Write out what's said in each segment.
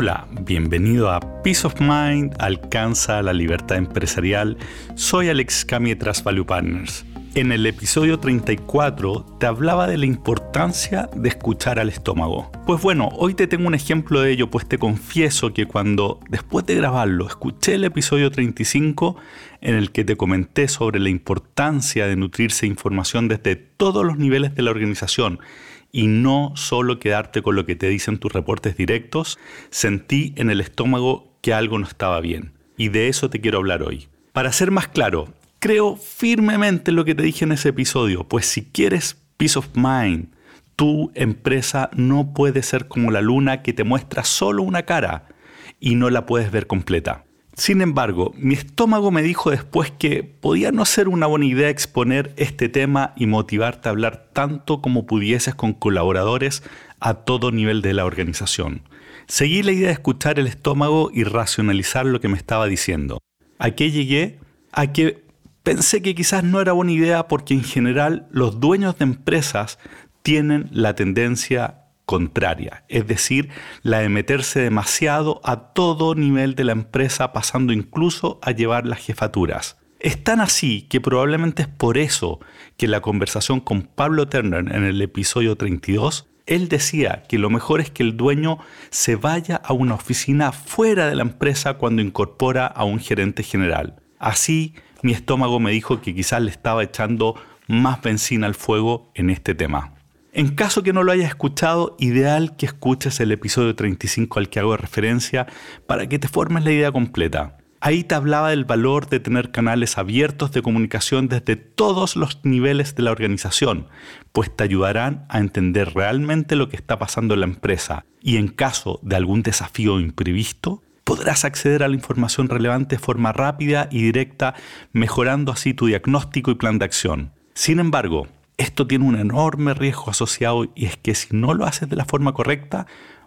Hola, bienvenido a Peace of Mind, alcanza la libertad empresarial. Soy Alex Cami Trust Value Partners. En el episodio 34 te hablaba de la importancia de escuchar al estómago. Pues bueno, hoy te tengo un ejemplo de ello, pues te confieso que cuando después de grabarlo escuché el episodio 35 en el que te comenté sobre la importancia de nutrirse información desde todos los niveles de la organización y no solo quedarte con lo que te dicen tus reportes directos, sentí en el estómago que algo no estaba bien. Y de eso te quiero hablar hoy. Para ser más claro, creo firmemente en lo que te dije en ese episodio, pues si quieres peace of mind, tu empresa no puede ser como la luna que te muestra solo una cara y no la puedes ver completa. Sin embargo, mi estómago me dijo después que podía no ser una buena idea exponer este tema y motivarte a hablar tanto como pudieses con colaboradores a todo nivel de la organización. Seguí la idea de escuchar el estómago y racionalizar lo que me estaba diciendo. ¿A qué llegué? A que pensé que quizás no era buena idea porque en general los dueños de empresas tienen la tendencia contraria, es decir, la de meterse demasiado a todo nivel de la empresa, pasando incluso a llevar las jefaturas. Es tan así que probablemente es por eso que la conversación con Pablo Turner en el episodio 32, él decía que lo mejor es que el dueño se vaya a una oficina fuera de la empresa cuando incorpora a un gerente general. Así, mi estómago me dijo que quizás le estaba echando más benzina al fuego en este tema. En caso que no lo hayas escuchado, ideal que escuches el episodio 35 al que hago referencia para que te formes la idea completa. Ahí te hablaba del valor de tener canales abiertos de comunicación desde todos los niveles de la organización, pues te ayudarán a entender realmente lo que está pasando en la empresa y en caso de algún desafío imprevisto, podrás acceder a la información relevante de forma rápida y directa, mejorando así tu diagnóstico y plan de acción. Sin embargo, esto tiene un enorme riesgo asociado y es que si no lo haces de la forma correcta,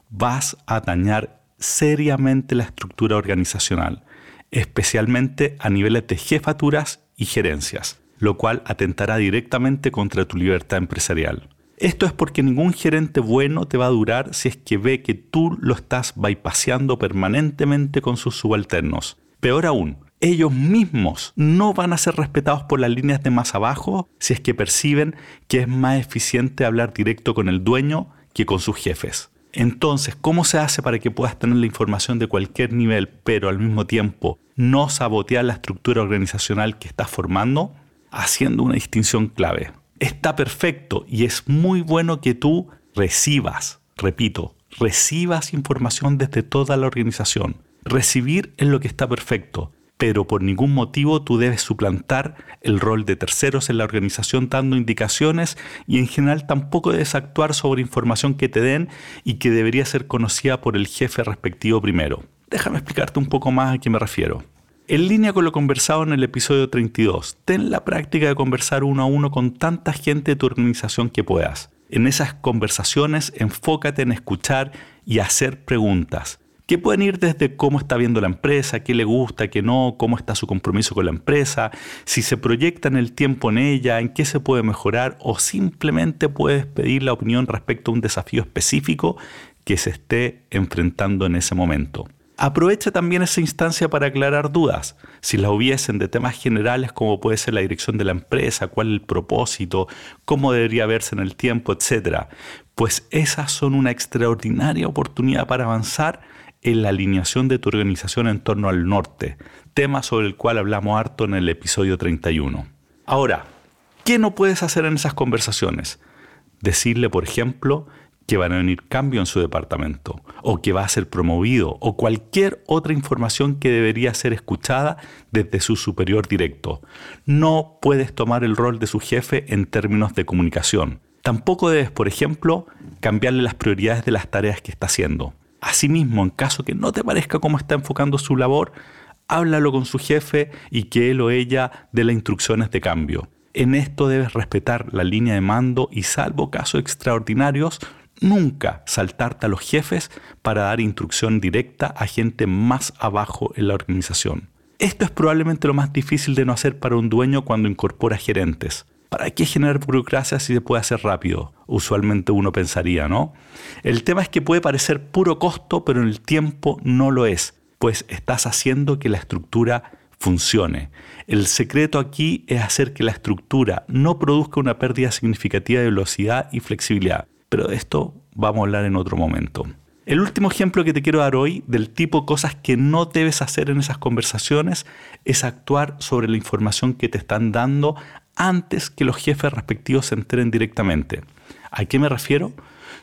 vas a dañar seriamente la estructura organizacional, especialmente a niveles de jefaturas y gerencias, lo cual atentará directamente contra tu libertad empresarial. Esto es porque ningún gerente bueno te va a durar si es que ve que tú lo estás bypassando permanentemente con sus subalternos. Peor aún, ellos mismos no van a ser respetados por las líneas de más abajo si es que perciben que es más eficiente hablar directo con el dueño que con sus jefes. Entonces, ¿cómo se hace para que puedas tener la información de cualquier nivel, pero al mismo tiempo no sabotear la estructura organizacional que estás formando? Haciendo una distinción clave. Está perfecto y es muy bueno que tú recibas, repito, recibas información desde toda la organización. Recibir es lo que está perfecto pero por ningún motivo tú debes suplantar el rol de terceros en la organización dando indicaciones y en general tampoco debes actuar sobre información que te den y que debería ser conocida por el jefe respectivo primero. Déjame explicarte un poco más a qué me refiero. En línea con lo conversado en el episodio 32, ten la práctica de conversar uno a uno con tanta gente de tu organización que puedas. En esas conversaciones enfócate en escuchar y hacer preguntas que pueden ir desde cómo está viendo la empresa, qué le gusta, qué no, cómo está su compromiso con la empresa, si se proyecta en el tiempo en ella, en qué se puede mejorar o simplemente puedes pedir la opinión respecto a un desafío específico que se esté enfrentando en ese momento. Aprovecha también esa instancia para aclarar dudas, si las hubiesen de temas generales como puede ser la dirección de la empresa, cuál es el propósito, cómo debería verse en el tiempo, etc. Pues esas son una extraordinaria oportunidad para avanzar en la alineación de tu organización en torno al norte, tema sobre el cual hablamos harto en el episodio 31. Ahora, ¿qué no puedes hacer en esas conversaciones? Decirle, por ejemplo, que van a venir cambios en su departamento, o que va a ser promovido, o cualquier otra información que debería ser escuchada desde su superior directo. No puedes tomar el rol de su jefe en términos de comunicación. Tampoco debes, por ejemplo, cambiarle las prioridades de las tareas que está haciendo. Asimismo, en caso que no te parezca cómo está enfocando su labor, háblalo con su jefe y que él o ella dé las instrucciones de cambio. En esto debes respetar la línea de mando y salvo casos extraordinarios, nunca saltarte a los jefes para dar instrucción directa a gente más abajo en la organización. Esto es probablemente lo más difícil de no hacer para un dueño cuando incorpora gerentes. ¿Para qué generar burocracia si se puede hacer rápido? Usualmente uno pensaría, ¿no? El tema es que puede parecer puro costo, pero en el tiempo no lo es, pues estás haciendo que la estructura funcione. El secreto aquí es hacer que la estructura no produzca una pérdida significativa de velocidad y flexibilidad, pero de esto vamos a hablar en otro momento. El último ejemplo que te quiero dar hoy del tipo cosas que no debes hacer en esas conversaciones es actuar sobre la información que te están dando antes que los jefes respectivos se enteren directamente. ¿A qué me refiero?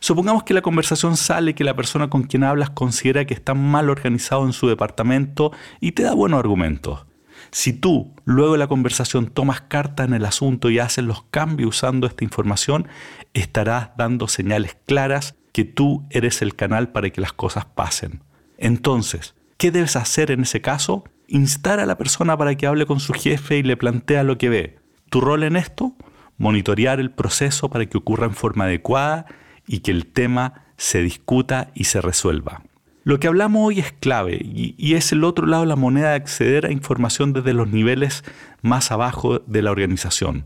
Supongamos que la conversación sale que la persona con quien hablas considera que está mal organizado en su departamento y te da buenos argumentos. Si tú luego de la conversación tomas carta en el asunto y haces los cambios usando esta información, estarás dando señales claras que tú eres el canal para que las cosas pasen. Entonces, ¿qué debes hacer en ese caso? Instar a la persona para que hable con su jefe y le plantea lo que ve. Tu rol en esto, monitorear el proceso para que ocurra en forma adecuada y que el tema se discuta y se resuelva. Lo que hablamos hoy es clave y, y, es el otro lado de la moneda de acceder a información desde los niveles más abajo de la organización.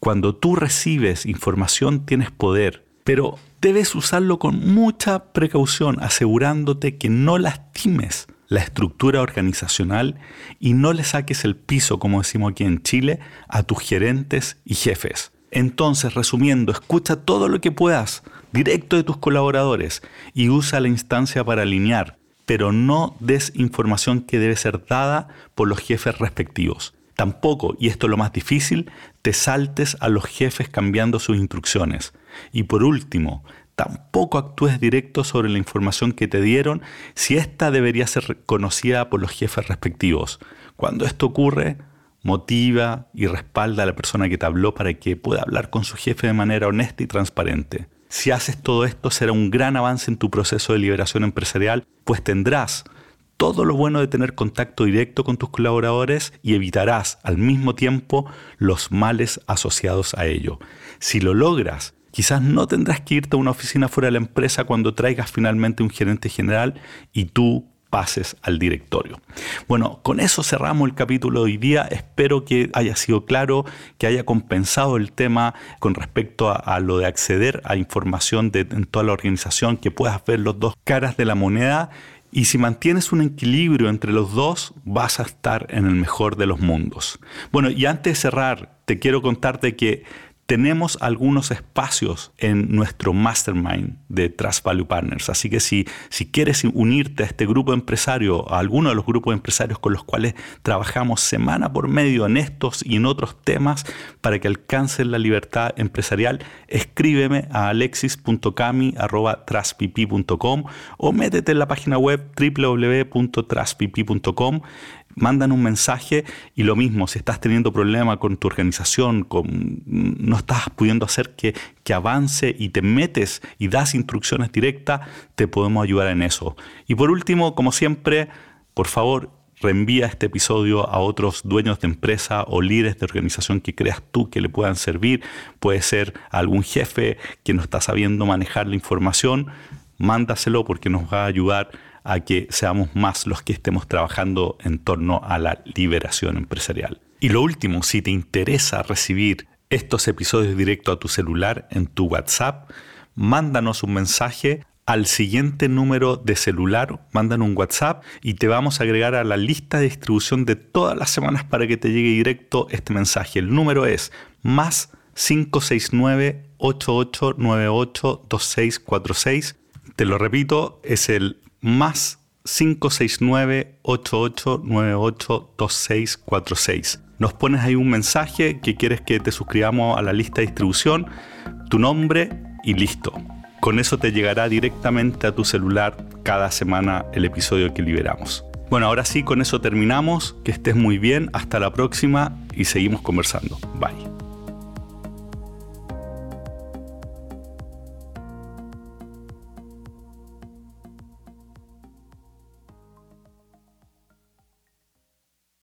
Cuando tú recibes información tienes poder, pero debes usarlo con mucha precaución, asegurándote que no lastimes la estructura organizacional y no le saques el piso, como decimos aquí en Chile, a tus gerentes y jefes. Entonces, resumiendo, escucha todo lo que puedas directo de tus colaboradores y usa la instancia para alinear, pero no des información que debe ser dada por los jefes respectivos. Tampoco, y esto es lo más difícil, te saltes a los jefes cambiando sus instrucciones. Y por último, tampoco actúes directo sobre la información que te dieron si ésta debería ser conocida por los jefes respectivos. Cuando esto ocurre, motiva y respalda a la persona que te habló para que pueda hablar con su jefe de manera honesta y transparente. Si haces todo esto será un gran avance en tu proceso de liberación empresarial, pues tendrás todo lo bueno de tener contacto directo con tus colaboradores y evitarás al mismo tiempo los males asociados a ello. Si lo logras, Quizás no tendrás que irte a una oficina fuera de la empresa cuando traigas finalmente un gerente general y tú pases al directorio. Bueno, con eso cerramos el capítulo de hoy día. Espero que haya sido claro, que haya compensado el tema con respecto a, lo de acceder a información de, en toda la organización, que puedas ver los dos caras de la moneda. Y si mantienes un equilibrio entre los dos, vas a estar en el mejor de los mundos. Bueno, y antes de cerrar, te quiero contarte que tenemos algunos espacios en nuestro mastermind de Trust Value Partners. Así que si, si quieres unirte a este grupo empresario, a alguno de los grupos empresarios con los cuales trabajamos semana por medio en estos y en otros temas para que alcancen la libertad empresarial, escríbeme a alexis.cami.com o métete en la página web www.trustpp.com mandan un mensaje y lo mismo, si estás teniendo problema con tu organización, con, no estás pudiendo hacer que, que avance y te metes y das instrucciones directas, te podemos ayudar en eso. Y por último, como siempre, por favor, reenvía este episodio a otros dueños de empresa o líderes de organización que creas tú que le puedan servir. Puede ser algún jefe que no está sabiendo manejar la información. Mándaselo porque nos va a ayudar a que seamos más los que estemos trabajando en torno a la liberación empresarial. Y lo último, si te interesa recibir estos episodios directo a tu celular en tu WhatsApp, mándanos un mensaje al siguiente número de celular, mándanos un WhatsApp y te vamos a agregar a la lista de distribución de todas las semanas para que te llegue directo este mensaje. El número es más 569 8898 2646. Te lo repito, es el más 569-8898-2646. Nos pones ahí un mensaje que quieres que te suscribamos a la lista de distribución, tu nombre y listo. Con eso te llegará directamente a tu celular cada semana el episodio que liberamos. Bueno, ahora sí, con eso terminamos. Que estés muy bien. Hasta la próxima y seguimos conversando. Bye.